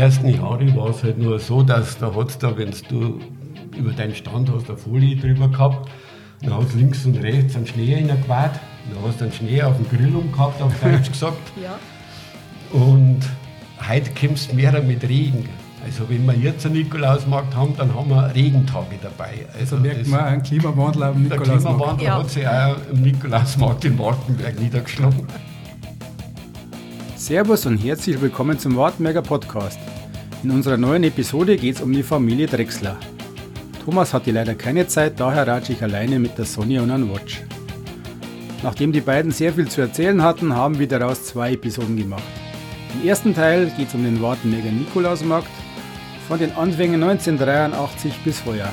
ersten Jahre war es halt nur so, dass da hat da, wenn du über deinen Stand hast, eine Folie drüber gehabt, dann hast du links und rechts einen Schnee reingewaht, dann hast du einen Schnee auf dem Grill umgehabt, auf Deutsch gesagt. Ja. Und heute kommst du mehr mit Regen. Also wenn wir jetzt einen Nikolausmarkt haben, dann haben wir Regentage dabei. Also Da merkt man einen Klimawandel am der Nikolausmarkt. Klimawandel Ja. hat sich auch im Nikolausmarkt in Wartenberg niedergeschlagen. Servus und herzlich willkommen zum Wartenberger Podcast. In unserer neuen Episode geht es um die Familie Drechsler. Thomas hatte leider keine Zeit, daher ratsche ich alleine mit der Sonja und einem Watch. Nachdem die beiden sehr viel zu erzählen hatten, haben wir daraus zwei Episoden gemacht. Im ersten Teil geht es um den Wartenberger Nikolausmarkt von den Anfängen 1983 bis heuer.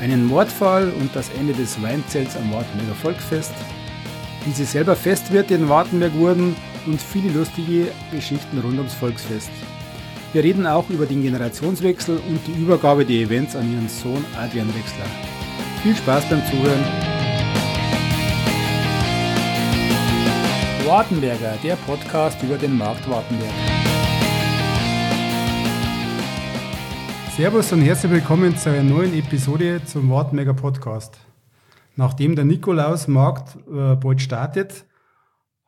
Einen Mordfall und das Ende des Weinzelts am Wartenberger Volksfest, wie sie selber Festwirte in Wartenberg wurden und viele lustige Geschichten rund ums Volksfest. Wir reden auch über den Generationswechsel und die Übergabe der Events an ihren Sohn Adrian Wechsler. Viel Spaß beim Zuhören. Wartenberger, der Podcast über den Markt Wartenberg. Servus und herzlich willkommen zu einer neuen Episode zum Wartenberger Podcast. Nachdem der Nikolausmarkt äh, bald startet,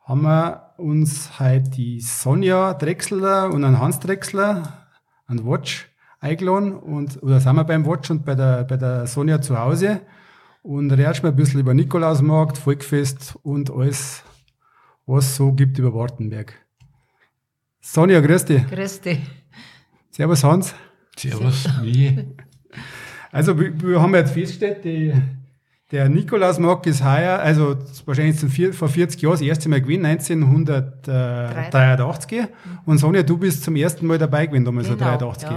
haben wir uns heute die Sonja Drechsler und einen Hans Drechsler, einen Watch, eingeladen. Und, oder sind wir beim Watch und bei der, bei der Sonja zu Hause und wir ein bisschen über Nikolausmarkt, Volkfest und alles, was es so gibt über Wartenberg. Sonja, grüß dich. Grüß dich. Servus Hans. Servus, wie? Also wir, wir haben jetzt festgestellt, die, der Nikolausmarkt ist heuer, also wahrscheinlich zum vier, vor 40 Jahren das erste Mal gewesen, 1983. Und Sonja, du bist zum ersten Mal dabei gewesen, damals Genau, 1983.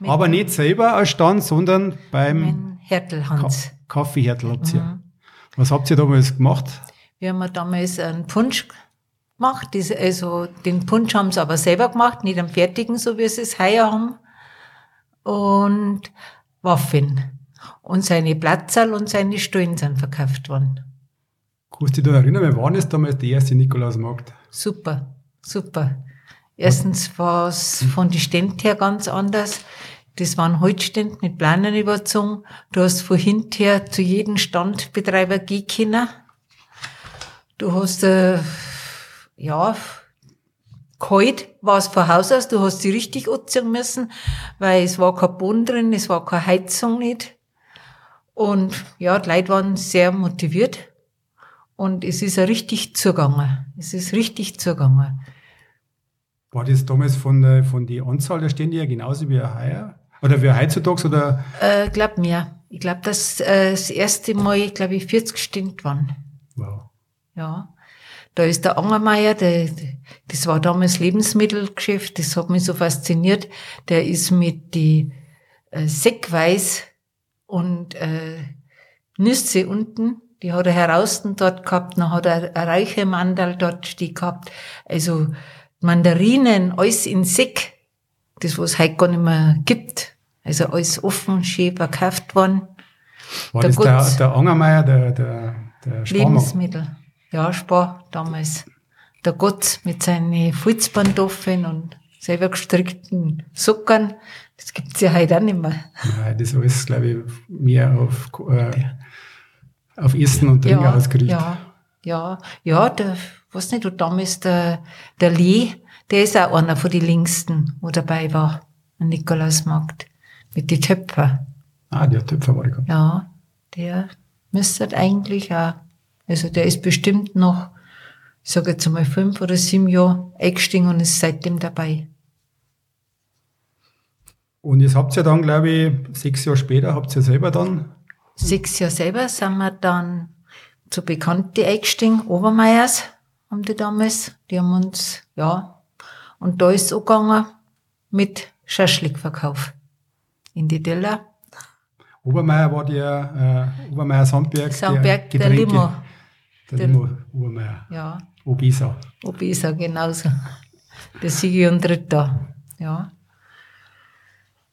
ja. Aber nicht selber als Stand, sondern beim Mein Hertel Ka Hans. Kaffeehärtel habt ihr. Mhm. Was habt ihr damals gemacht? Wir haben damals einen Punsch gemacht. Also den Punsch haben sie aber selber gemacht, nicht am fertigen, so wie sie es heuer haben. Und Waffen. Und seine Platzerl und seine Stullen sind verkauft worden. Kannst du dich da erinnern, wer war das damals der erste Nikolausmarkt? Super, super. Erstens war es von den Ständen her ganz anders. Das waren Holzstände mit Planen überzogen. Du hast von hinten zu jedem Standbetreiber gehen können. Du hast, äh, ja, kalt war es von Haus aus. Du hast sie richtig anziehen müssen, weil es war kein Boden drin, es war keine Heizung nicht. Und ja, die Leute waren sehr motiviert. Und es ist ja richtig zugegangen. Es ist richtig zugegangen. War das damals von der, von die Anzahl der Stände her genauso wie heuer? Oder wie heutzutage? Oder? Äh, glaub mir. Ich glaube, dass äh, das erste Mal, glaube ich, 40 Stunden waren. Wow. Ja. Da ist der Angermeier, der, der- das war damals Lebensmittelgeschäft, das hat mich so fasziniert. Der ist mit die äh, Säckweiß und äh, Nüsse unten, die hat er heraus dort gehabt, dann hat er ein Räuchermandel dort stehen gehabt. Also Mandarinen, alles in Säck, das was heute gar nicht mehr gibt. Also alles offen, schön verkauft worden. War Der das der, Gutz. der Angermeier, der, der, der Sparmann? Lebensmittel. Ja, Spar damals. Der Gott mit seinen Filzpantoffeln und selber gestrickten Sockern. Das gibt's ja heute auch nicht mehr. Nein, das alles, glaube ich, mehr auf, äh, auf Essen und Trinken ausgerichtet. ja, ja, ja, der, was nicht, und damals der, der Lee, der ist auch einer von den Linksten, wo dabei war, am Nikolausmarkt. Mit den Töpfer. Ah, der Töpfer war ich gehabt. Ja, der müsste eigentlich auch, also der ist bestimmt noch, ich sage jetzt mal fünf oder sieben Jahre eingestiegen und ist seitdem dabei. Und jetzt habt ihr dann, glaube ich, sechs Jahre später, habt ihr selber dann, Sechs Jahre selber sind wir dann zu Bekannte eingestiegen, Obermeiers haben die damals, die haben uns, ja, und da ist es auch gegangen mit Schaschlikverkauf in die Teller. Obermeier war der, äh, Obermeier Sandberg, Sandberg, der Getränke- Limo. Der Der- Limo, Obermeier. Ja, Obisa. Obisa genauso. Der Sigi und Ritter, ja.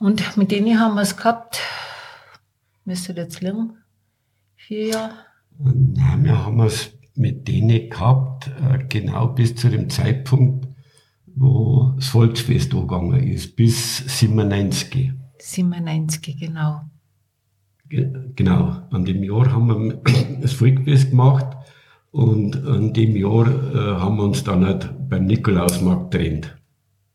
Und mit denen haben wir es gehabt, müsste jetzt liegen, vier Jahre. Nein, wir haben es mit denen gehabt, äh, genau bis zu dem Zeitpunkt, wo das Volksfest angegangen ist, bis 97. 97, genau. Genau, an dem Jahr haben wir das Volksfest gemacht und an dem Jahr äh, haben wir uns dann halt beim Nikolausmarkt getrennt.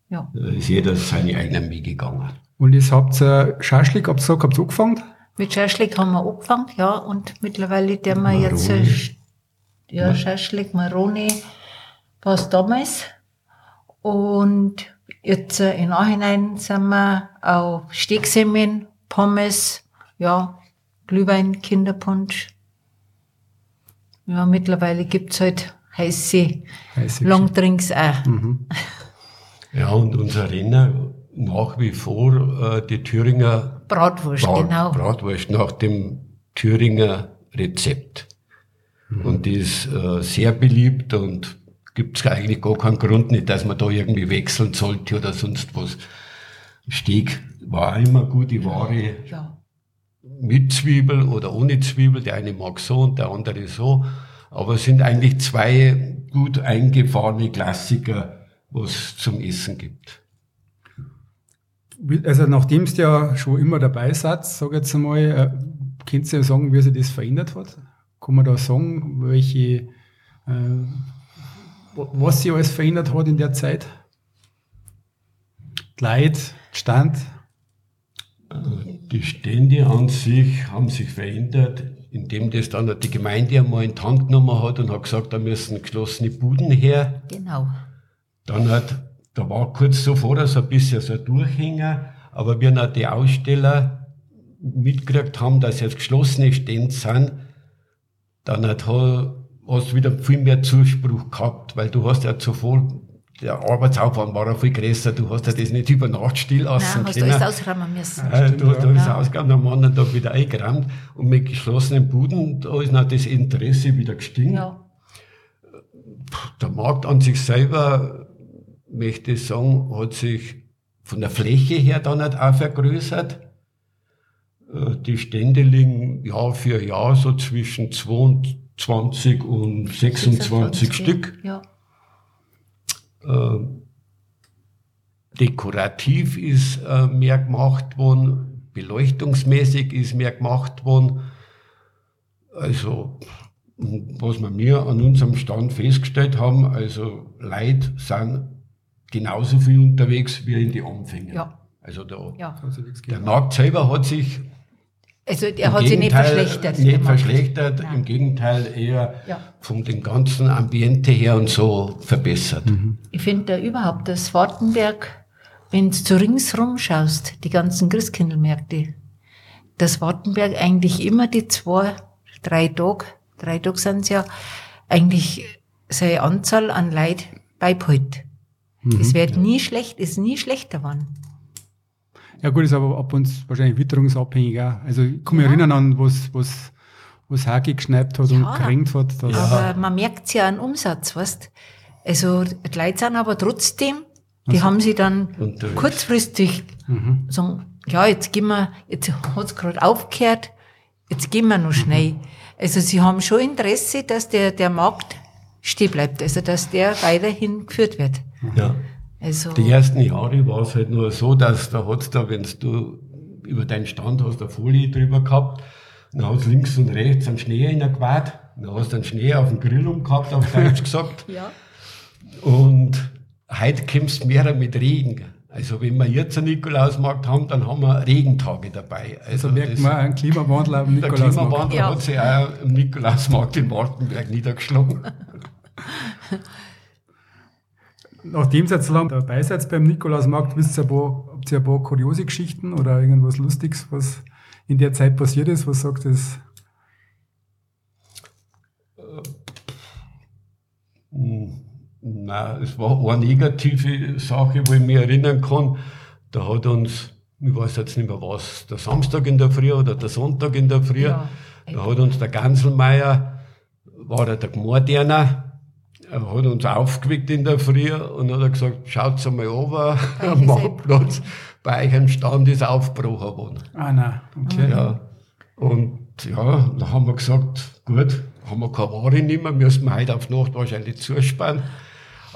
Ja. Da ist jeder seine eigenen Wege gegangen. Und jetzt habt ihr Schaschlik, habt ihr gesagt, habt ihr angefangen? Mit Schaschlik haben wir angefangen, ja, und mittlerweile der wir jetzt, ja, Schaschlik, Maroni, was damals. Und jetzt äh, im Nachhinein sind wir auf Stegsemmeln, Pommes, ja, Glühwein, Kinderpunsch. Ja, mittlerweile gibt's halt heiße, heiße Longdrinks auch. Mhm. Ja, und unser Renner nach wie vor äh, die Thüringer Bratwurst, Brat, genau. Bratwurst nach dem Thüringer Rezept. Mhm. Und die ist äh, sehr beliebt und gibt es eigentlich gar keinen Grund nicht, dass man da irgendwie wechseln sollte oder sonst was. Steg war immer gute Ware. Ja. Mit Zwiebel oder ohne Zwiebel. Der eine mag so und der andere so. Aber es sind eigentlich zwei gut eingefahrene Klassiker, was es zum Essen gibt. Also nachdem du ja schon immer dabei seid, sag jetzt einmal, äh, könnt ihr ja sagen, wie sich das verändert hat? Kann man da sagen, welche äh, was sich alles verändert hat in der Zeit? Leid, Stand? Die Stände an sich haben sich verändert, indem das dann die Gemeinde einmal in die Hand genommen hat und hat gesagt, da müssen geschlossene Buden her. Genau. Dann hat, da war kurz zuvor so ein bisschen so ein Durchhänger, aber wir dann die Aussteller mitgekriegt haben, dass jetzt geschlossene Stände sind, dann hat hast wieder viel mehr Zuspruch gehabt, weil du hast ja zuvor, der Arbeitsaufwand war ja viel größer, du hast ja das nicht über Nacht still lassen Nein, hast können. du alles ausräumen müssen. Äh, du hast alles ja. ausgeräumt, am anderen Tag wieder eingeräumt und mit geschlossenen Buden, da ist noch das Interesse wieder gestiegen. Ja. Der Markt an sich selber, möchte ich sagen, hat sich von der Fläche her dann nicht auch vergrößert. Äh, die Stände liegen Jahr für Jahr so zwischen 2 und 20 und 26, 26 Stück. Ja. Äh, dekorativ ist äh, mehr gemacht worden, beleuchtungsmäßig ist mehr gemacht worden. Also, was wir mir an unserem Stand festgestellt haben, also Leute sind genauso viel unterwegs wie in die Anfänge. Ja. Also da, ja. der Markt selber hat sich also der Im hat sich nicht verschlechtert. Nicht verschlechtert, Nein. im Gegenteil eher ja. von dem ganzen Ambiente her und so verbessert. Mhm. Ich finde überhaupt das Wartenberg, wenn du ringsrum schaust, die ganzen Christkindlmärkte, das Wartenberg eigentlich immer die zwei, drei Tage, drei Tage sind es ja, eigentlich seine Anzahl an Leid beibehält. Mhm. Es wird nie schlecht, ist nie schlechter geworden. Ja gut, ist aber ab und zu wahrscheinlich witterungsabhängig auch. Also ich kann mich ja. erinnern an, was, was, was Hagi geschnappt hat ja. und gekränkt hat. Aber man merkt ja an Umsatz, weißt Also die Leute sind aber trotzdem, die also, haben sie dann unterwegs. kurzfristig mhm. sagen, ja, jetzt gehen wir, jetzt hat's gerade aufgehört, jetzt gehen wir noch schnell. Mhm. Also sie haben schon Interesse, dass der, der Markt stehen bleibt, also dass der weiterhin geführt wird. Ja. Also die ersten Jahre war es halt nur so, dass da hat's da, wenn du über deinen Stand hast, eine Folie drüber gehabt, dann hast links und rechts einen Schnee reingewaht, dann hast du einen Schnee auf dem Grill umgehabt, auf Deutsch gesagt. ja. Und heute kommst du mehr mit Regen. Also wenn wir jetzt einen Nikolausmarkt haben, dann haben wir Regentage dabei. Also, also merkt man einen Klimawandel am Nikolausmarkt. Der Klimawandel ja. hat sich auch im Nikolausmarkt in Wartenberg niedergeschlagen. Nachdem ihr jetzt lang dabei seid beim Nikolausmarkt, wisst ihr ein paar, habt ihr ein paar kuriose Geschichten oder irgendwas Lustiges, was in der Zeit passiert ist? Was sagt das? Nein, es war eine negative Sache, wo ich mich erinnern kann. Da hat uns, ich weiß jetzt nicht mehr was, der Samstag in der Früh oder der Sonntag in der Früh, ja, da hat uns der Ganselmeier, war er der Gmorderner, er hat uns aufgeweckt in der Früh und hat gesagt, schaut mal over am Marktplatz, bei euch ein Stand ist aufgebrochen worden. Ah, nein, okay. Ja. Und ja, dann haben wir gesagt, gut, haben wir keine Ware nicht mehr, müssen wir heute auf Nacht wahrscheinlich zuspannen.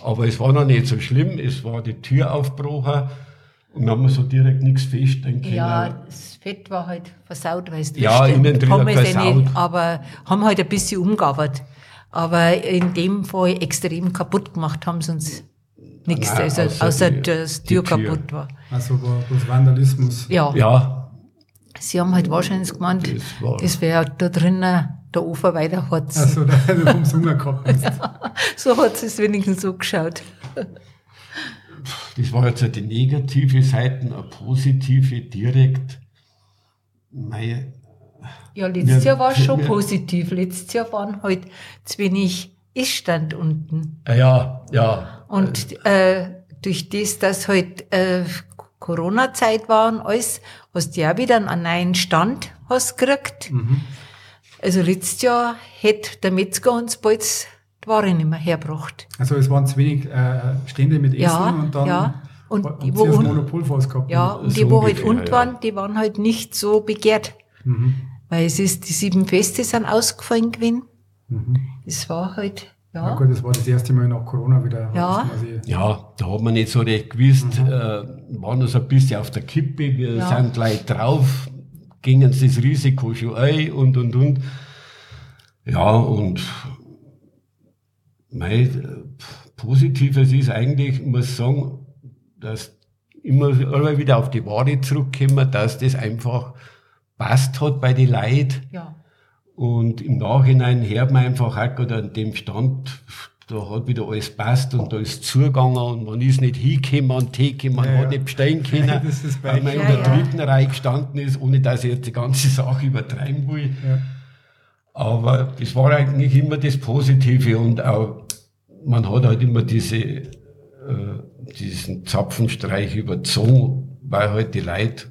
Aber es war noch nicht so schlimm, es war die Tür aufgebrochen und dann haben wir so direkt nichts feststellen können. Ja, das Fett war halt versaut, weil es Ja, innen drin Pommes versaut. Nicht, aber haben halt ein bisschen umgearbeitet. Aber in dem Fall extrem kaputt gemacht haben sie uns nichts, Nein, also, außer außer, die- dass die Tür Tür. kaputt war. Also war bloß Vandalismus. Ja, Ja, sie haben halt wahrscheinlich gemeint, das wäre da drinnen der Ofen weiter Harz. Also da du ums Hunger gehabt. So hat es wenigstens so geschaut. das war jetzt halt die negative Seite, eine positive direkt. Mei, Ja, letztes Ja, Jahr war es schon ja. positiv. Letztes Jahr waren halt zu wenig Essstand unten. ja, ja, Und äh, durch das, dass halt äh, Corona-Zeit war und alles, hast du ja wieder einen neuen Stand hast gekriegt. Also letztes Jahr hätte der Metzger uns bald die Ware nicht mehr hergebracht. Also es waren zu wenig äh, Stände mit Essen Ja, und dann ja. Und die, wo das Monopol gehabt. Ja, und So die, wo halt unten ja. waren, die waren halt nicht so begehrt. Mhm. Weil es ist, die sieben Feste sind ausgefallen gewesen. Mhm. Es war halt, Ja ja. gut, das war das erste Mal nach Corona wieder. Ja. ja, da hat man nicht so recht gewusst, äh, war noch so ein bisschen auf der Kippe, wir Ja. sind gleich drauf, gingen sie das Risiko schon ein und und und. Ja, und mein äh, Positives ist eigentlich, ich muss sagen, dass immer, immer wieder auf die Ware zurückkommen, dass das einfach passt hat bei den Leuten. ja. Und im Nachhinein hört man einfach auch gerade an dem Stand, da hat wieder alles passt und da ist zugegangen und man ist nicht hingekommen an die Theke, man Ja, hat ja. nicht bestehen können, Das ist weil man in Ja, der ja. dritten Reihe gestanden ist, ohne dass ich jetzt die ganze Sache übertreiben will. Ja. Aber das war eigentlich immer das Positive und auch, man hat halt immer diese, äh, diesen Zapfenstreich überzogen, weil halt die Leute,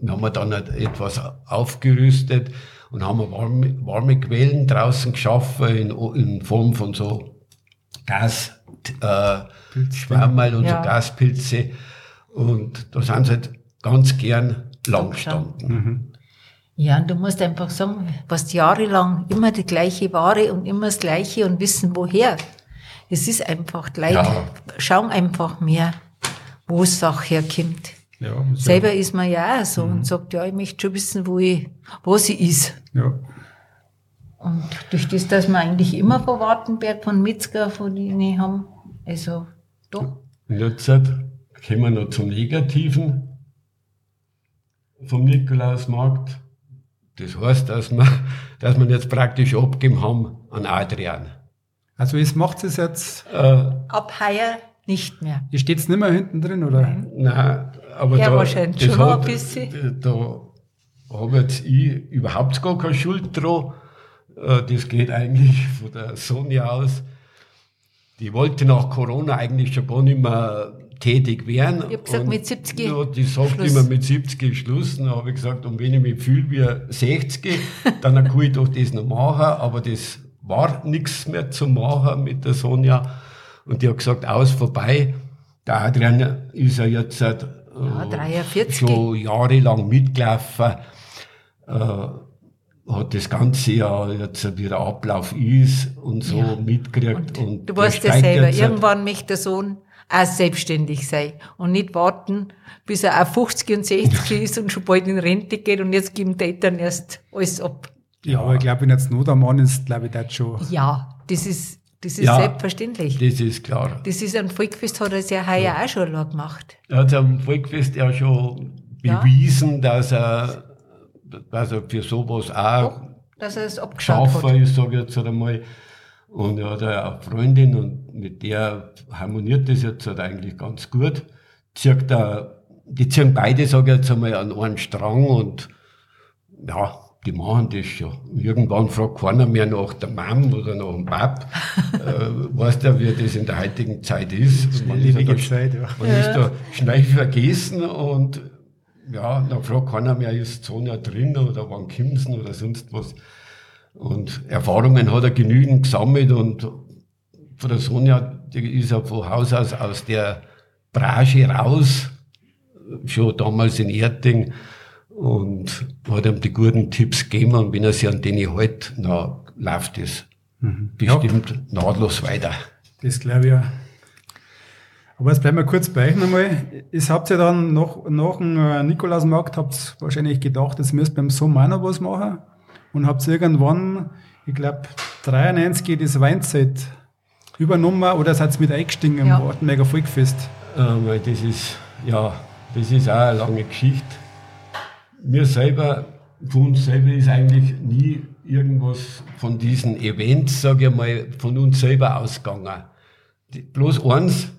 wir haben dann halt etwas aufgerüstet und haben warme, warme Quellen draußen geschaffen in, in Form von so Gas, äh, Schwammerl und Ja. so Gaspilze. Und da sind sie halt ganz gern lang gestanden. Ja, und du musst einfach sagen, was jahrelang immer die gleiche Ware und immer das Gleiche und wissen, woher. Es ist einfach, die Leute Ja. schauen einfach mehr, wo es Sache herkommt. Ja, Selber ist man ja auch so und sagt, ja, ich möchte schon wissen, wo ich, wo sie ist. Ja. Und durch das, dass wir eigentlich immer von Wartenberg, von Metzger, von denen haben, also, doch. Und jetzt kommen wir noch zum Negativen vom Nikolausmarkt. Das heißt, dass wir, dass wir jetzt praktisch abgegeben haben an Adrian. Also es macht es jetzt, Äh, Ab heuer nicht mehr. ihr steht nicht mehr hinten drin, oder? nein, aber Ja, da, wahrscheinlich schon hat- ein bisschen. Da habe jetzt ich überhaupt gar keine Schuld dran. Äh, Das geht eigentlich von der Sonja aus. Die wollte nach Corona eigentlich schon gar nicht mehr tätig werden. Ich hab gesagt, Und mit 70 Ja, die sagt Schluss. immer mit 70 ist Schluss. Dann habe ich gesagt, und wenn ich mich fühle wie 60, dann kann ich doch das noch machen. Aber das war nichts mehr zu machen mit der Sonja. Und die hat gesagt, aus, vorbei. Der Adrian ist ja jetzt seit Ja, 43. schon jahrelang mitgelaufen. Äh, hat das ganze Jahr jetzt wie der Ablauf ist und so Ja. mitgekriegt. Und, Du der weißt ja selber, jetzt- irgendwann möchte der Sohn auch selbstständig sein und nicht warten, bis er auch 50 und 60 ist und schon bald in Rente geht und jetzt geben die Eltern erst alles ab. Ja, aber ich glaube, wenn jetzt Not am Mann ist, glaube ich, das schon. Ja, das ist, das ist Ja. selbstverständlich. Das ist klar. Das ist ein Volkfest, hat er es ja heuer auch schon gemacht. Er hat am Volkfest ja schon Ja. bewiesen, dass er, dass er für sowas auch dass er es abgeschaut Schaffer hat. ist, sage ich jetzt einmal. Und er hat ja eine Freundin und mit der harmoniert das jetzt halt eigentlich ganz gut. Zieht er, die ziehen beide, sage ich jetzt einmal, an einen Strang und ja, die machen das schon. Irgendwann fragt keiner mehr nach der Mom oder nach dem Pap. äh, weißt du, wie das in der heutigen Zeit ist. Man ist, ja Schnelllebige da, Zeit, ja. man ist da schnell vergessen und ja, dann fragt keiner mehr, ist Sonja drin oder wann kommt's denn oder sonst was. Und Erfahrungen hat er genügend gesammelt und von der Sonja, die ist ja von Haus aus aus der Branche raus, schon damals in Erding und hat ihm die guten Tipps gegeben und wenn er sich an denen hält, na, läuft es bestimmt nahtlos weiter. Das glaube ich ja. Aber jetzt bleiben wir kurz bei euch nochmal. Ist, habt ihr dann nach, nach dem äh, Nikolausmarkt, habt ihr wahrscheinlich gedacht, jetzt müsst beim Sommer auch noch was machen. Und habt ihr irgendwann, ich glaube, 93 das Weinzeit übernommen oder seid ihr mit eingestiegen im Ja. Wartenberger Volkfest? Ähm, weil das ist, ja, das ist auch eine lange Geschichte. Wir selber, von uns selber ist eigentlich nie irgendwas von diesen Events, sage ich mal, von uns selber ausgegangen. Die, bloß eins,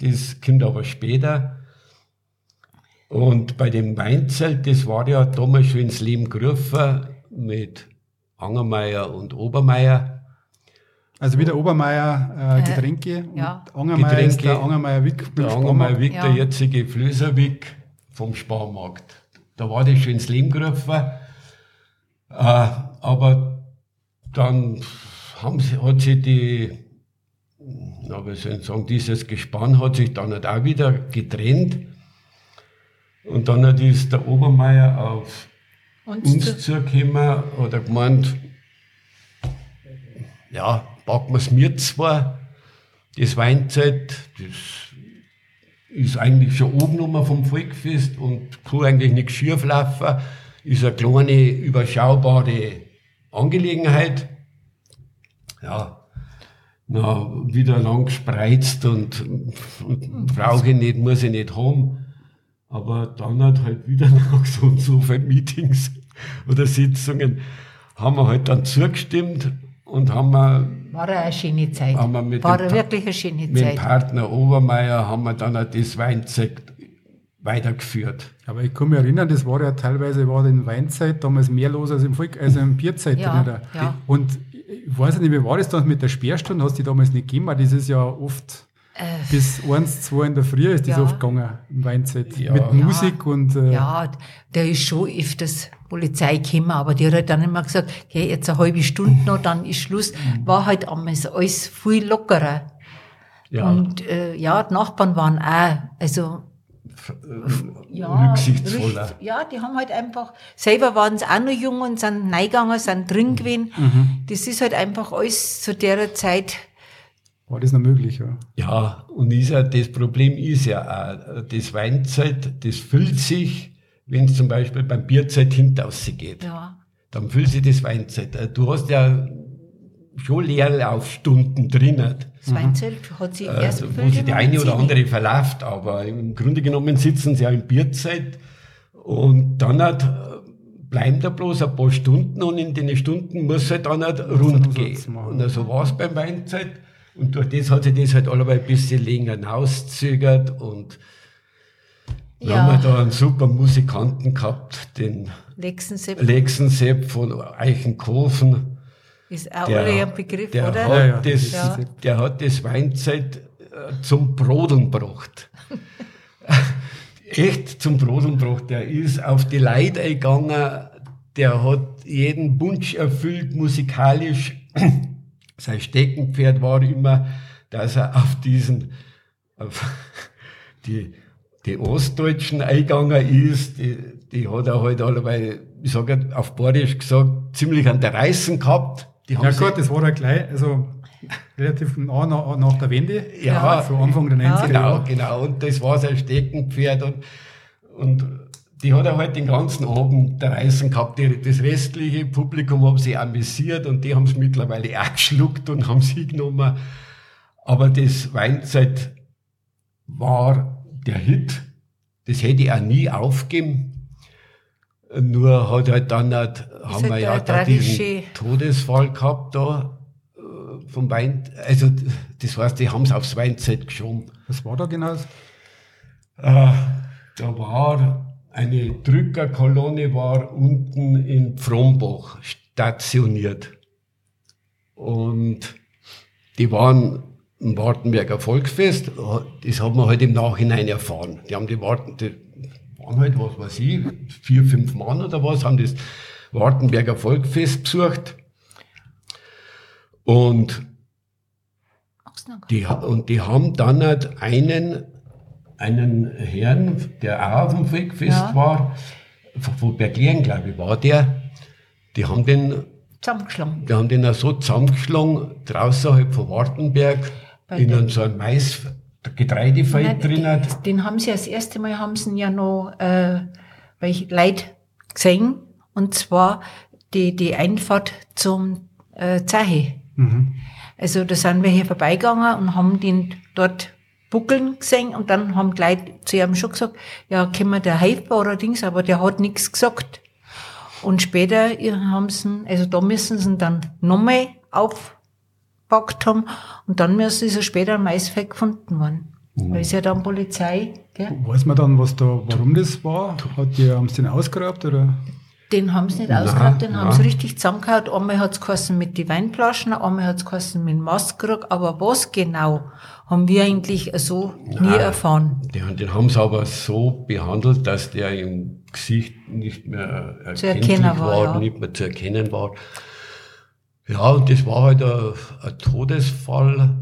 das kommt aber später. Und bei dem Weinzelt, das war ja damals schon ins Leben gerufen mit Angermeier und Obermeier. Also wie der Obermeier äh, Getränke ja. und Angermeier ist Getränke. der Angermeier Wick Der Angermeier. Wick, Ja. der jetzige Flößerwick vom Sparmarkt. Da war das schon ins Leben gerufen. Äh, aber dann haben sie, hat sich die, na, wie soll ich sagen, dieses Gespann hat sich dann halt auch wieder getrennt. Und dann hat ist der Obermeier auf Und uns zugekommen, hat er gemeint, ja, packen wir es mir zwar, das Weinzeit, das ist eigentlich schon oben vom Volkfest und kann eigentlich nichts schief laufen, ist eine kleine, überschaubare Angelegenheit. Ja, na, wieder lang gespreizt und, und brauche ich nicht, muss ich nicht haben. Aber dann hat halt wieder nach so und so vielen Meetings oder Sitzungen haben wir halt dann zugestimmt und haben wir war eine schöne Zeit. Mit war dem eine Pa- wirklich eine schöne mit dem Zeit. Partner Obermeier haben wir dann auch das Weinzeug weitergeführt. Aber ich kann mich erinnern, das war ja teilweise war in Weinzeit damals mehr los als im Volk, also im Bierzeit. Ja, oder? ja. Und ich weiß nicht, wie war das dann mit der Sperrstunde? Hast du die damals nicht gegeben? Weil Das ist ja oft bis eins, zwei in der Früh ist das Äh. Ja. oft gegangen im Weinzeit. Ja. Mit Ja. Musik und äh, Ja, der ist schon öfters Polizei gekommen, aber die hat halt dann immer gesagt, okay, jetzt eine halbe Stunde noch, dann ist Schluss. War halt damals alles viel lockerer. Ja, Und äh, ja, die Nachbarn waren auch, also ja, rücksichtsvoller. richtig- Ja, die haben halt einfach, selber waren sie auch noch jung und sind reingegangen, sind drin gewesen. Das ist halt einfach alles zu der Zeit, war das noch möglich. Ja. Ja, und ist ja, das Problem ist ja auch, das Weinzelt, das füllt sich, wenn es zum Beispiel beim Bierzeit hinaus geht. ja. Dann füllt sich das Weinzelt. Äh, Du hast ja schon Leerlaufstunden drinnen. Das Weinzelt hat sich erst Also, wo gefüllt sich die eine oder 10. andere verläuft, aber im Grunde genommen sitzen sie ja im Bierzeit und dann hat, äh, bleiben da bloß ein paar Stunden und in den Stunden muss halt dann halt rund gehen. Und so war es beim Weinzeit und durch das hat sich das halt alle ein bisschen länger hinauszögert und dann Ja. haben wir da einen super Musikanten gehabt, den Lexensepp Lexensepp von Eichenkofen. ist auch Der, ein Begriff, der, oder? Hat Ja, ja, das, ja. der hat das Weinzeit äh, zum Brodeln gebracht. Echt zum Brodeln gebracht. Der ist auf die Leute eingegangen, der hat jeden Wunsch erfüllt, musikalisch. Sein Steckenpferd war immer, dass er auf diesen, auf die, die Ostdeutschen eingegangen ist, die, die hat er halt alle, ich sage auf Badisch gesagt, ziemlich an der Reißen gehabt. Die Ja gut, das war ja gleich, also relativ nah nach, nach der Wende. Ja, so Anfang der 90er Genau, Jahre. genau. Und das war sein Steckenpferd. Und, und die hat er halt den ganzen Abend der Reißen gehabt. Das restliche Publikum haben sich amüsiert und die haben es mittlerweile auch geschluckt und haben sie genommen. Aber das Weinzeit war der Hit. Das hätte ich auch nie aufgeben. Nur hat halt dann halt, haben wir ja da diesen Todesfall gehabt da äh, vom Wein. Also das heißt, die haben es aufs Weinzeit geschoben. Was war da genau? Äh, da war eine Drückerkolonne war unten in Frombach stationiert. Und die waren im Wartenberger Volksfest. Das hat man halt im Nachhinein erfahren. Die haben die Warten, die waren halt, was weiß ich, vier, fünf Mann oder was, haben das Wartenberger Volksfest besucht. Und die, und die haben dann halt einen, einen Herrn, der auch auf dem Volkfest Ja. war, von- Berglern, glaube ich, war der, die haben den, Zusammengeschlagen. die haben den auch so zusammengeschlagen, draußen halt von Wartenberg, Bei in den- einem so einem Mais, der Getreidefeld drin hat. Den haben sie das erste Mal haben sie ihn ja noch äh, welche Leute gesehen. Und zwar die, die Einfahrt zum äh, Zeche. Also da sind wir hier vorbeigegangen und haben den dort buckeln gesehen und dann haben die Leute zu ihm schon gesagt, ja, können wir der helfen oder Dings, aber der hat nichts gesagt. Und später haben sie, also da müssen sie ihn dann nochmal aufgepackt haben und dann müssen sie später am Maisfeld gefunden worden. Weil es ja dann Polizei, gell? Weiß man dann, was da, warum das war? Hat die, haben sie den ausgegrabt oder? Den haben sie nicht Nein, ausgehabt, den haben nein. sie richtig zusammengehauen. Einmal hat's geheißen mit die Weinflaschen, einmal hat's geheißen mit dem Mastkrug, aber was genau, haben wir eigentlich so nie erfahren. Den, den haben sie aber so behandelt, dass der im Gesicht nicht mehr Zu erkenntlich erkennen war, ja. nicht mehr zu erkennen war. Ja, und das war halt ein, ein Todesfall.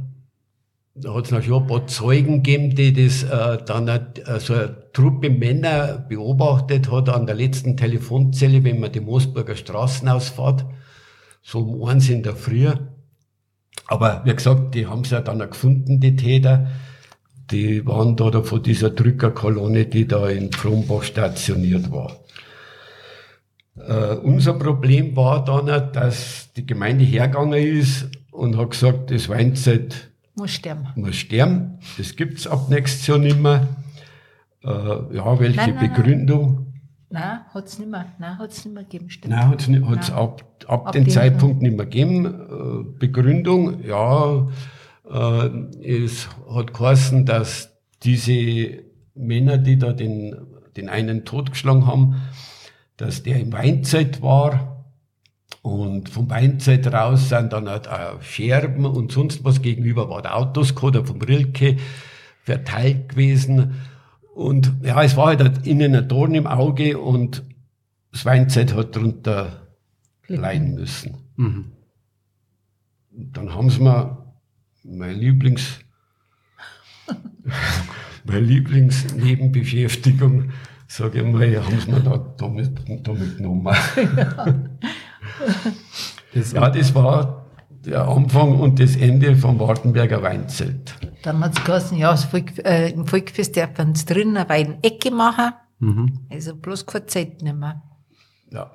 Da hat es noch ein paar Zeugen gegeben, die das äh, dann äh, so eine Truppe Männer beobachtet hat an der letzten Telefonzelle, wenn man die Moosburger Straßen ausfährt, so um eins in der Früh. Aber wie gesagt, die haben es ja dann auch gefunden, die Täter. Die waren da, da von dieser Drückerkolonne, die da in Frombach stationiert war. Äh, unser Problem war dann, dass die Gemeinde hergegangen ist und hat gesagt, das Weinzeit Muss sterben. muss sterben. Das gibt's ab nächstes Jahr nicht mehr. Äh, ja, welche Nein, nein. Begründung? Nein, hat's nicht mehr, nein, hat's nicht mehr gegeben, stimmt. Nein, hat's Nein. ab, ab, Ab dem dem- Zeitpunkt nicht mehr gegeben. Äh, Begründung, ja, äh, es hat geheißen, dass diese Männer, die da den, den einen totgeschlagen haben, dass der im Weinzeit war. Und vom Weinzeit raus sind dann halt auch Scherben und sonst was gegenüber war der Autoskoder vom Rilke verteilt gewesen. Und ja, es war halt ihnen ein Dorn im Auge und das Weinzeit hat darunter leiden müssen. Und dann haben sie mir mein Lieblings, meine Lieblingsnebenbeschäftigung, sage ich mal, haben sie mir da damit, damit genommen. Das, Ja, das war der Anfang und das Ende vom Wartenberger Weinzelt. Dann hat's geheißen, ja, das Volk, äh, im Volkfest darf man drinnen eine Weinecke machen. Mhm. Also bloß keine Zeit nicht mehr. Ja.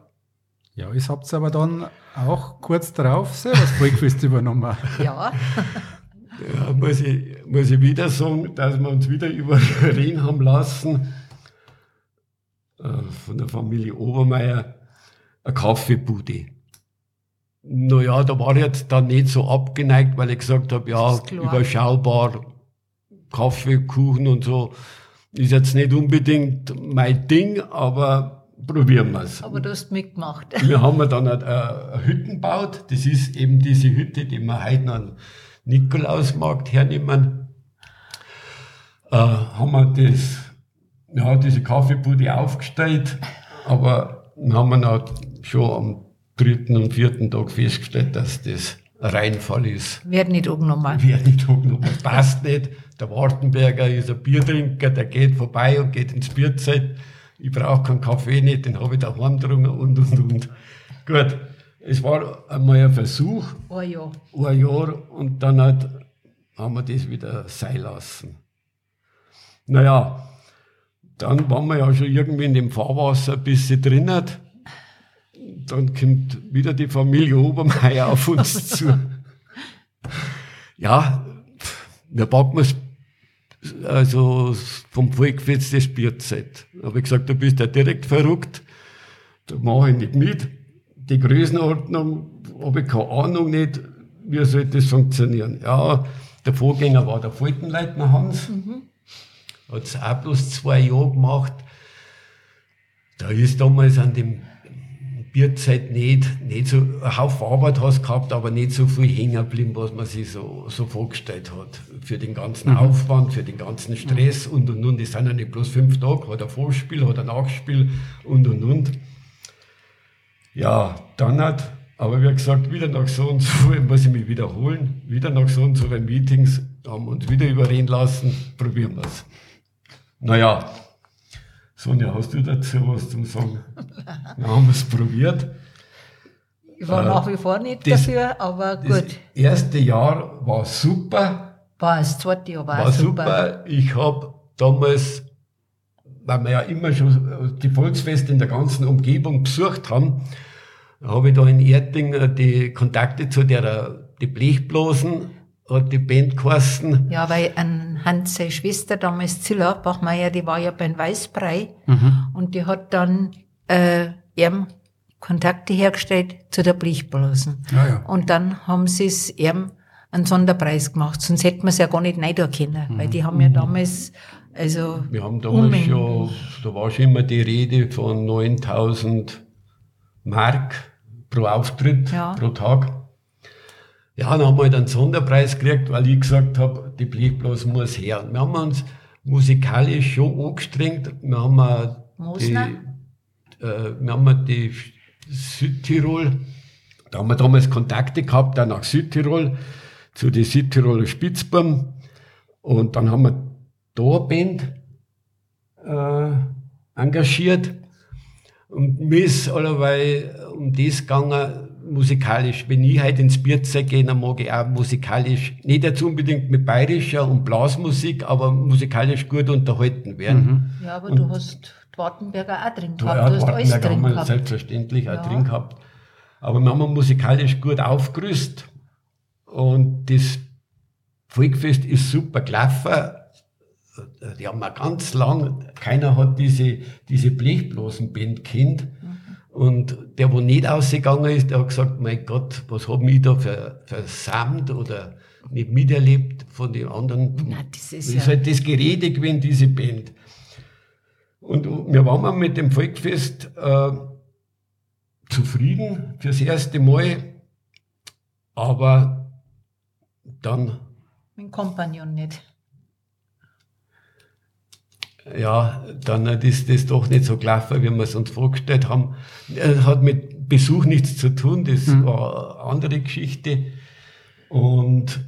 Ja, ich hab's aber dann auch kurz darauf selber das Volkfest übernommen. Ja, Ja, muss ich, muss ich wieder sagen, dass wir uns wieder überreden haben lassen äh, von der Familie Obermeier eine Kaffeebude. Naja, da war ich jetzt dann nicht so abgeneigt, weil ich gesagt habe, ja, überschaubar, Kaffee, Kuchen und so, ist jetzt nicht unbedingt mein Ding, aber probieren wir es. aber du hast mitgemacht. Wir haben dann eine, Hütte gebaut. Das ist eben diese Hütte, die wir heute am Nikolausmarkt hernehmen. Äh, haben wir das, ja, diese Kaffeebude aufgestellt, aber dann haben wir noch schon am dritten und vierten Tag festgestellt, dass das ein Reinfall ist. Werd nicht angenommen. Wer nicht hochgenommen, das passt nicht. Der Wartenberger ist ein Biertrinker, der geht vorbei und geht ins Bierzelt. Ich brauche keinen Kaffee nicht, den habe ich daheim getrunken und und und. Gut, es war einmal ein Versuch, Oh ja. ein Jahr, und dann hat, haben wir das wieder sein lassen. Naja, dann waren wir ja schon irgendwie in dem Fahrwasser ein bisschen drinnen. Dann kommt wieder die Familie Obermeier auf uns zu. Ja, wir packen wir's, also vom Volkfest das Bierzeit. Da habe ich gesagt, du bist ja direkt verrückt. Da mache ich nicht mit. Die Größenordnung habe ich keine Ahnung nicht, wie soll das funktionieren. Ja, der Vorgänger war der Faltenleitner Hans. Hat es auch bloß zwei Jahre gemacht. Da ist damals an dem Bierzeit nicht, nicht so, ein Haufen Arbeit hast gehabt, aber nicht so viel hängen geblieben, was man sich so, so vorgestellt hat. Für den ganzen Aufwand, für den ganzen Stress und und und. Das sind ja nicht bloß fünf Tage, hat ein Vorspiel, hat ein Nachspiel und und und. Ja, dann hat, aber wie gesagt, wieder nach so und so, muss ich mich wiederholen, wieder nach so und so vielen Meetings, haben uns wieder überreden lassen, probieren wir es. Naja, Sonja, hast du dazu was zum Sagen? Dann haben wir es probiert. Ich war Äh, nach wie vor nicht das- dafür, aber Das gut. erste Jahr war super. War das zweite Jahr, war, war super. Ich habe damals, weil wir ja immer schon die Volksfeste in der ganzen Umgebung besucht haben, habe ich da in Erding die Kontakte zu der, die Blechblasen, hat die Band geheißen. Ja, weil an Hans, seine Schwester damals, Zilla Bachmeier, die war ja beim Weißbrei Mhm. und die hat dann äh, ihm Kontakte hergestellt zu der Blechblasen. Ja, ja. Und dann haben sie es ihm einen Sonderpreis gemacht, sonst hätten wir es ja gar nicht rein können, weil die haben ja damals, also Wir haben damals Unmengen. schon, da war schon immer die Rede von 9000 Mark pro Auftritt, Ja. pro Tag. Ja, dann haben wir halt einen Sonderpreis gekriegt, weil ich gesagt habe, die Blechblas muss her. Und wir haben uns musikalisch schon angestrengt. Wir haben auch die, äh, wir haben auch die Südtirol, da haben wir damals Kontakte gehabt, dann nach Südtirol, zu den Südtiroler Spitzbuben. Und dann haben wir da eine Band äh, engagiert. Und mir ist allerweil um das gegangen, musikalisch. Wenn ich heute ins Bierzeit gehe, dann mag ich auch musikalisch, nicht jetzt unbedingt mit bayerischer und Blasmusik, aber musikalisch gut unterhalten werden. ja, aber du hast Wartenberger auch drin Ja, gehabt, du hast alles drin haben wir gehabt. selbstverständlich Ja. auch drin gehabt. Aber wir haben musikalisch gut aufgerüstet. Und das Volkfest ist super gelaufen. Die haben wir ganz lang, keiner hat diese, diese Blechblasenband kennt. Und der, wo nicht ausgegangen ist, der hat gesagt, mein Gott, was haben ich da für Sound oder nicht miterlebt von den anderen. Na, das ist Das ist ja- halt das Gerede gewesen, diese Band. Und wir waren mal mit dem Volkfest äh, zufrieden fürs erste Mal, aber dann, Mein Kompagnon nicht. Ja, dann ist das doch nicht so gelaufen, wie wir es uns vorgestellt haben. Es hat mit Besuch nichts zu tun, das war eine andere Geschichte. Und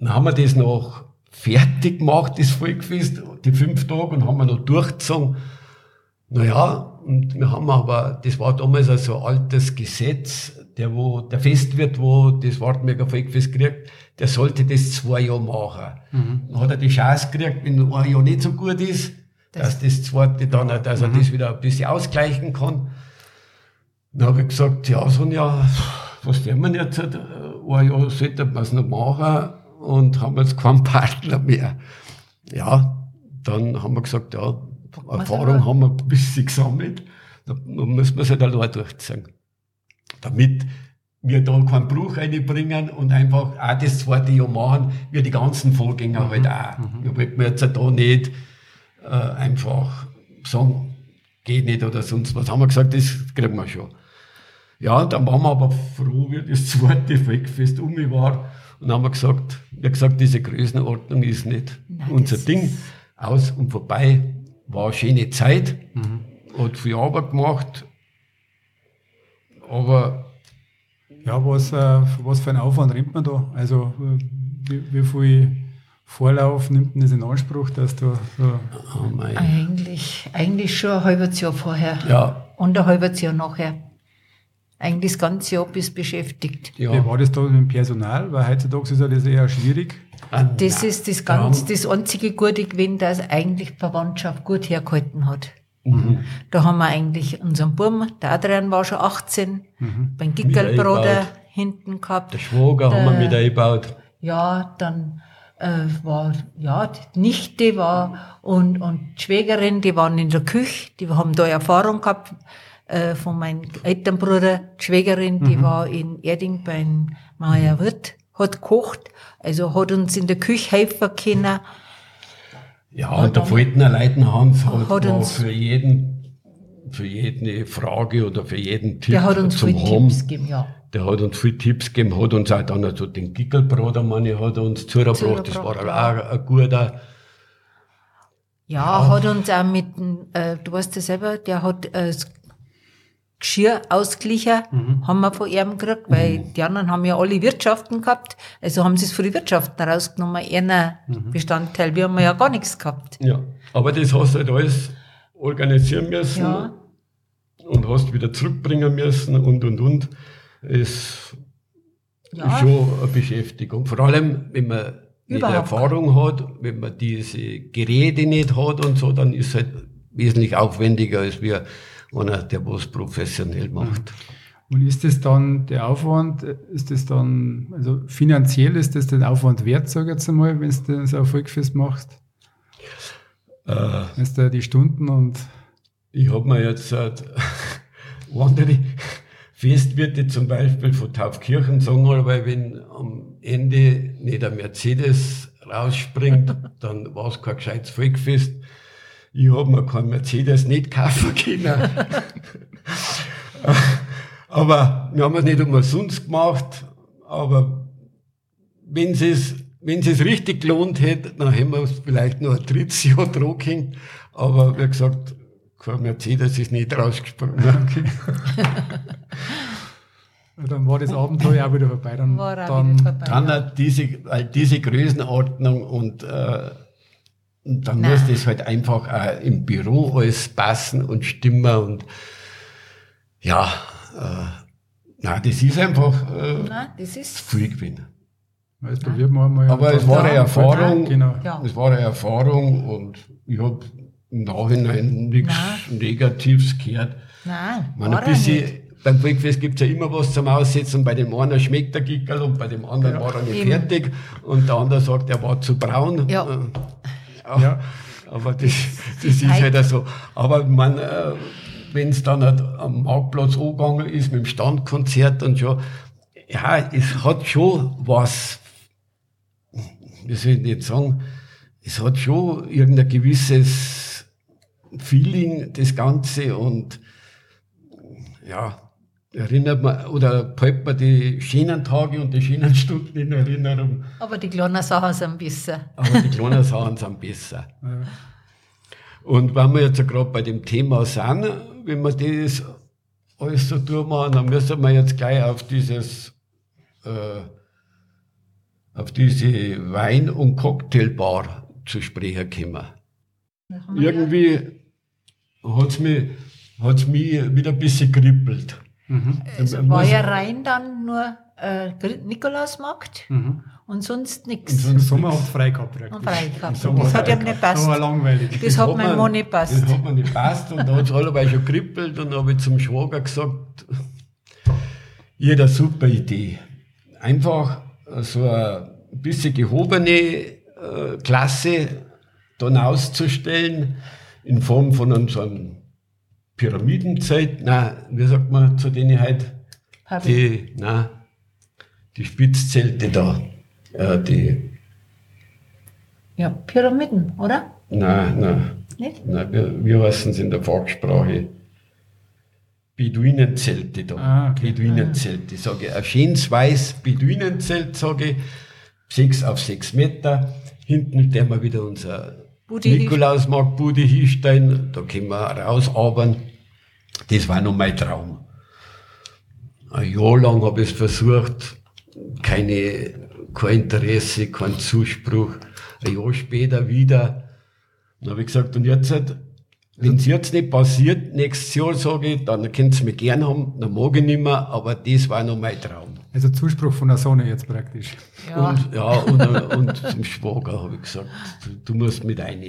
dann haben wir das noch fertig gemacht, das Volkfest, die fünf Tage, und haben wir noch durchgezogen. Naja, und wir haben aber, das war damals also ein altes Gesetz, der wo, der Festwirt, wo das Wartberger Volkfest kriegt, der sollte das zwei Jahre machen. Dann hat er die Chance gekriegt, wenn ein Jahr nicht so gut ist, dass das zweite dann, dass er das wieder ein bisschen ausgleichen kann. Dann habe ich gesagt, ja, Sonja, was werden wir jetzt? Ein Jahr sollte man es noch machen und haben jetzt keinen Partner mehr. Ja, dann haben wir gesagt, ja, Erfahrung haben wir ein bisschen gesammelt. Da müssen wir es halt allein durchziehen. Damit wir da keinen Bruch reinbringen und einfach auch das zweite Jahr machen, wie die ganzen Vorgänger halt auch. Wir wollten jetzt da nicht äh, einfach sagen, geht nicht oder sonst was. Haben wir gesagt, das kriegen wir schon. Ja, dann waren wir aber froh, wie das zweite Volkfest um war. Und haben wir gesagt, wie gesagt, diese Größenordnung ist nicht Nein, unser Ding. Aus und vorbei. War eine schöne Zeit. Hat viel Arbeit gemacht. Aber Ja, was, äh, was für einen Aufwand nimmt man da? Also, wie, wie viel Vorlauf nimmt man das in Anspruch, dass da so. oh mein, Eigentlich, eigentlich schon ein halbes Jahr vorher. ja, Und ein halbes Jahr nachher. Eigentlich das ganze Jahr bist beschäftigt. Wie ja. war das da mit dem Personal? Weil heutzutage ist ja das eher schwierig. Das ist das ganz, das einzige Gute gewesen, dass eigentlich Verwandtschaft gut hergehalten hat. Mhm. Da haben wir eigentlich unseren Buben, der Adrian war schon 18, beim Mit Gickelbruder hinten gehabt. Der Schwager haben wir mit eingebaut. Ja, dann äh, war, ja, die Nichte war und, und die Schwägerin, die waren in der Küche, die haben da Erfahrung gehabt äh, von meinem Elternbruder. Die Schwägerin, die war in Erding beim Meier Wirt, hat gekocht, also hat uns in der Küche helfen können. Ja, und Faltner Leitenhans hat, Hat war uns- für jeden, für jede Frage oder für jeden Tipp Der hat uns zum viele Haben. Tipps gegeben, ja. Der hat uns viele Tipps gegeben, hat uns auch dann also den Gickelbrater, meine, hat uns zugebracht. Das war auch ein guter. Ja, hat uns auch mit, äh, du weißt ja selber, der hat äh, das Geschirr ausgeglichen, haben wir von ihm gekriegt, weil die anderen haben ja alle Wirtschaften gehabt, also haben sie es von den Wirtschaften rausgenommen, einer Bestandteil, wir haben ja gar nichts gehabt. Ja. Aber das hast du halt alles organisieren müssen Ja. und hast wieder zurückbringen müssen und und und. Es Ja. ist schon eine Beschäftigung. Vor allem, wenn man nicht Erfahrung hat, wenn man diese Geräte nicht hat und so, dann ist es halt wesentlich aufwendiger, als wir einer, der was professionell macht. Und ist das dann der Aufwand, ist das dann, also finanziell ist das den Aufwand wert, sag ich jetzt einmal, wenn du das auf Volkfest machst? Äh, Wenn du da die Stunden und Ich habe mir jetzt äh, andere Festwirte zum Beispiel von Taufkirchen sagen, weil wenn am Ende nicht ein Mercedes rausspringt, dann war es kein gescheites Volkfest. Ich habe mir kein Mercedes nicht kaufen können. aber wir haben es nicht umsonst gemacht. Aber wenn es wenn es richtig gelohnt hätte, dann hätten wir es vielleicht noch ein drittes Jahr dran gehängt. Aber wie gesagt, kein Mercedes ist nicht rausgesprungen. dann war das Abenteuer auch wieder vorbei. Dann, War auch dann, wieder vorbei. Dann hat diese, diese Größenordnung und, äh, und dann Nein. muss das halt einfach auch im Büro alles passen und stimmen und ja, äh, na, das ist einfach äh, Nein, das ist, viel gewesen. das probiert man einmal. Aber es war eine Erfahrung. Genau. ja. Es war eine Erfahrung und ich habe im Nachhinein nichts Negatives gehört. Nein, Man, war ein er nicht. bisschen, beim Volkfest gibt's ja immer was zum Aussetzen. Bei dem einen schmeckt der Gickel und bei dem anderen war er nicht Eben. fertig. Und der andere sagt, er war zu braun. Ja. Äh, ja. Aber das, das ist halt so. Aber man, äh, wenn es dann halt am Marktplatz angegangen ist mit dem Standkonzert und schon, ja, es hat schon was, wie soll ich jetzt sagen, es hat schon irgendein gewisses Feeling, das Ganze und ja, erinnert man oder behält man die schönen Tage und die schönen Stunden in Erinnerung, Aber die kleinen Sachen sind besser. aber die kleinen Sachen sind besser. Ja. Und wenn wir jetzt gerade bei dem Thema sind, wenn wir das alles so durchmachen, dann müssen wir jetzt gleich auf dieses, äh, auf diese Wein- und Cocktailbar zu sprechen kommen. Irgendwie hat's mich, hat's mich wieder ein bisschen kribbelt. Also war ja rein dann nur äh, Nikolausmarkt Mhm. und sonst Und nichts. sonst Im Sommer ihr frei gehabt praktisch. Und frei gehabt. Sommer Das hat ihm nicht passt. Aber langweilig. Das hat hat mir- Mann nicht passt. Das hat mir nicht passt und da hat es allebei schon kribbelt und dann habe ich zum Schwager gesagt, eine super Idee. Einfach so eine bisschen gehobene äh, Klasse dann auszustellen in Form von einem, so einem Pyramidenzelt. Nein, wie sagt man zu denen halt? Hab Die, nein, die Spitzzelte da. Äh, die, Ja, Pyramiden, oder? nein, nein. Nicht? Na, wie, wie heißen sie in der Fachsprache? Beduinenzelte da. Ah, okay. Beduinenzelte. Ich sage, ein schönes weiß Beduinenzelt, sage ich, sechs auf sechs Meter. Hinten werden wir wieder unser Bude hinstellen. Da können wir rausarbeiten. Das war noch mein Traum. Ein Jahr lang habe ich es versucht. Keine, kein Interesse, kein Zuspruch. Ein Jahr später wieder. Dann habe ich gesagt, und jetzt, wenn es jetzt nicht passiert, nächstes Jahr sage ich, dann könnt ihr mich gern haben, dann mag ich nicht mehr, aber das war noch mein Traum. Also Zuspruch von der Sonne jetzt praktisch. Ja, Und, ja, und, und zum Schwager habe ich gesagt, du, du musst mit rein.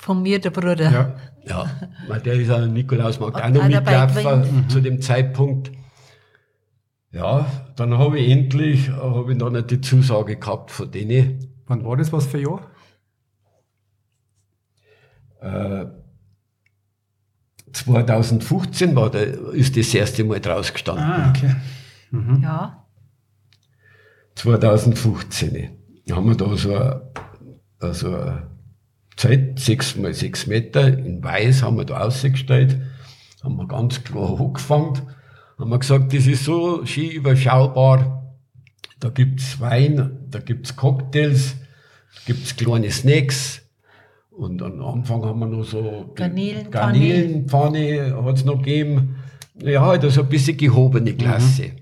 Von mir der Bruder. Ja. Ja, weil der ist an Nikolausmarkt auch noch mitgelaufen zu dem Zeitpunkt. Ja, dann habe ich endlich, habe ich dann nicht die Zusage gehabt von denen. Wann war das was für ein Jahr? Äh, 2015 war der, ist das erste Mal draus gestanden. Ah, okay. Ja. 2015. Da haben wir da so ein, also ein Zelt, 6 mal 6 Meter, in weiß haben wir da ausgestellt, haben wir ganz klar hochgefangen, haben wir gesagt, das ist so schön überschaubar, da gibt's Wein, da gibt's Cocktails, da gibt's kleine Snacks, und am Anfang haben wir noch so Garnelenpfanne. Garnelenpfanne hat's noch gegeben. Ja, halt also ein bisschen gehobene Klasse.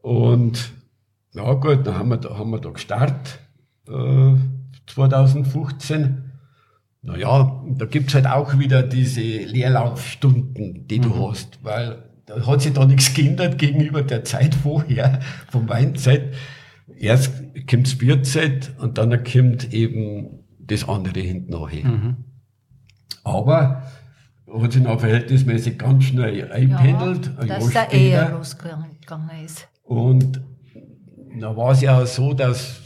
Und ja gut, dann haben wir da, haben wir da gestartet, äh, 2015. Naja, da gibt's halt auch wieder diese Leerlaufstunden, die du hast, weil da hat sich da nichts geändert gegenüber der Zeit vorher, vom Weinzeit. erst kommt das Bierzeit und dann kommt eben das andere hinten nachher. Mhm. Aber hat sich noch verhältnismäßig ganz schnell eingependelt. ein dass Jahr der später. eher losgegangen ist. Und da war es ja auch so, dass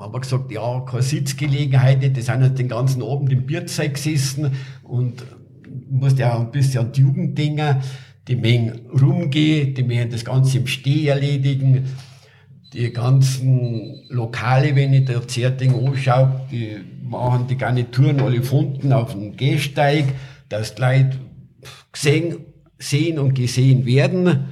haben wir gesagt, ja, keine Sitzgelegenheit, die sind halt den ganzen Abend im Bierzeit gesessen und musste ja auch ein bisschen an die Jugend denken, die mögen rumgehen, die mögen das Ganze im Steh erledigen, die ganzen Lokale, wenn ich da Zerting anschaue, die machen die Garnituren alle Funden auf dem Gehsteig, dass die Leute gesehen, sehen und gesehen werden.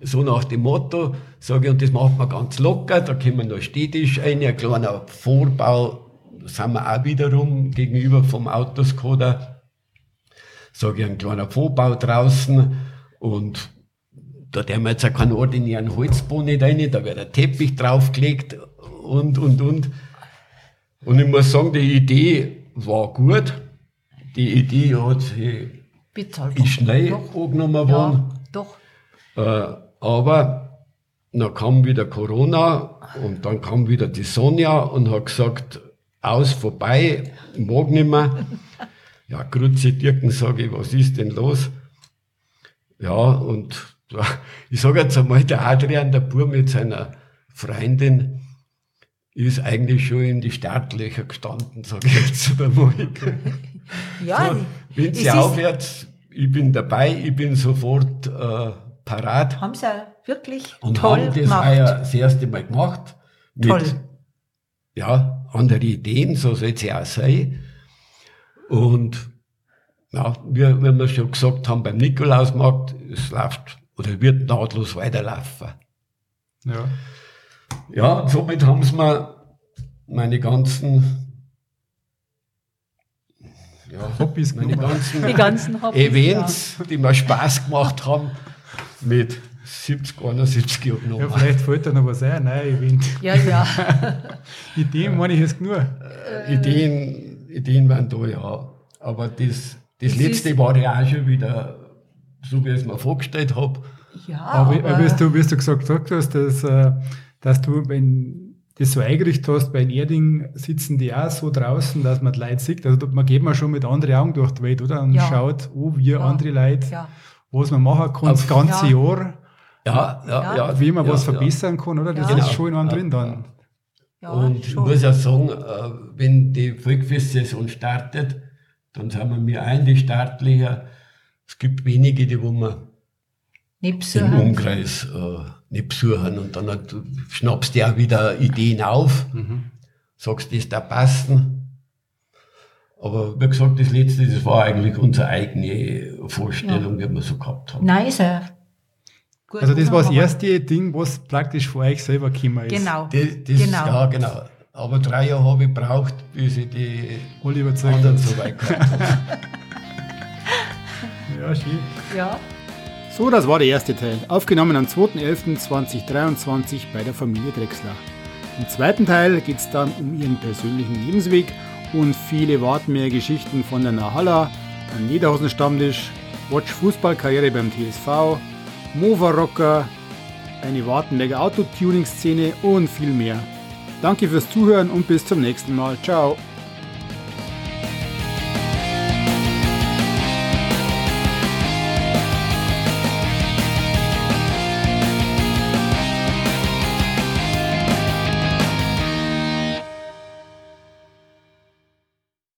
So nach dem Motto, sage ich, und das macht man ganz locker, da können wir noch städtisch ein, ein kleiner Vorbau, sind wir auch wiederum gegenüber vom Autoskoda, sage ich, ein kleiner Vorbau draußen und da haben wir jetzt auch keinen ordinären Holzboden nicht rein, da wird ein Teppich draufgelegt und, und, und. Und ich muss sagen, die Idee war gut. Die Idee hat sich Bezahlt. ist schnell Doch. angenommen worden. Ja, doch. Äh, aber dann kam wieder Corona und dann kam wieder die Sonja und hat gesagt, aus, vorbei, mag nicht mehr. Ja, Grütze Dirken, sage ich, was ist denn los? Ja, und ich sage jetzt einmal, der Adrian, der Bub mit seiner Freundin, ist eigentlich schon in die Startlöcher gestanden, sage ich jetzt einmal. Ja, So, wenn es aufhört, ich bin dabei, ich bin sofort äh, parat. haben sie auch wirklich Und toll haben das gemacht. auch ja das erste Mal gemacht. Mit, Toll. Ja, andere Ideen, so soll es ja auch sein. Und ja, wie, wie wir schon gesagt haben, beim Nikolausmarkt, es läuft oder wird nahtlos weiterlaufen. Ja. Ja, und somit haben sie mir meine ganzen ja, Hobbys meine genommen. ganzen Die ganzen Hobbys. Events, die mir Spaß gemacht haben, mit 70, 71 ja, genommen. vielleicht fällt da noch was ein, nein, Event. Ja, ja. Ideen meine ich jetzt nur. Ideen, Ideen waren da, ja. Aber das, das letzte war ja auch schon wieder so, wie ich es mir vorgestellt habe. ja Aber, aber, aber wie du, wie du gesagt hast, dass, äh, dass du, wenn das so eingerichtet hast, bei den Erding sitzen die auch so draußen, dass man die Leute sieht. Also man geht man schon mit anderen Augen durch die Welt, oder? Und Ja. schaut, oh, wir Ja. andere Leute, ja. was man machen kann das ganze Ja. Jahr, Ja, ja, Ja. wie man ja, was ja. verbessern kann, oder? Das Ja. ist schon in einem Ja. drin dann. ja Und ich schon. muss ja sagen, äh, wenn die Volksfestsaison startet, dann sind wir mir ein die Startlöcher. Es gibt wenige, die wo wir Nicht im. Umkreis äh, nicht besuchen. Und dann hat- schnappst du auch wieder Ideen auf, sagst, das da passen. Aber wie gesagt, das letzte, das war eigentlich unsere eigene Vorstellung, die wir so gehabt haben. Nein, ist er. Gut Also das war das erste Ding, was praktisch von euch selber gekommen ist. Genau. Das, das Genau. Ja, genau. Aber drei Jahre habe ich gebraucht, bis ich die Alle anderen so weit gehabt habe. Ja, schön. Ja. So, das war der erste Teil, aufgenommen am 2.11.2023 bei der Familie Drechsler. Im zweiten Teil geht es dann um ihren persönlichen Lebensweg und viele Wartenmeer-Geschichten von der Nahalla, ein Lederhosen-Stammtisch, Watch Fußballkarriere beim TSV, Mova Rocker, eine Wartenberger Autotuning-Szene und viel mehr. Danke fürs Zuhören und bis zum nächsten Mal. Ciao!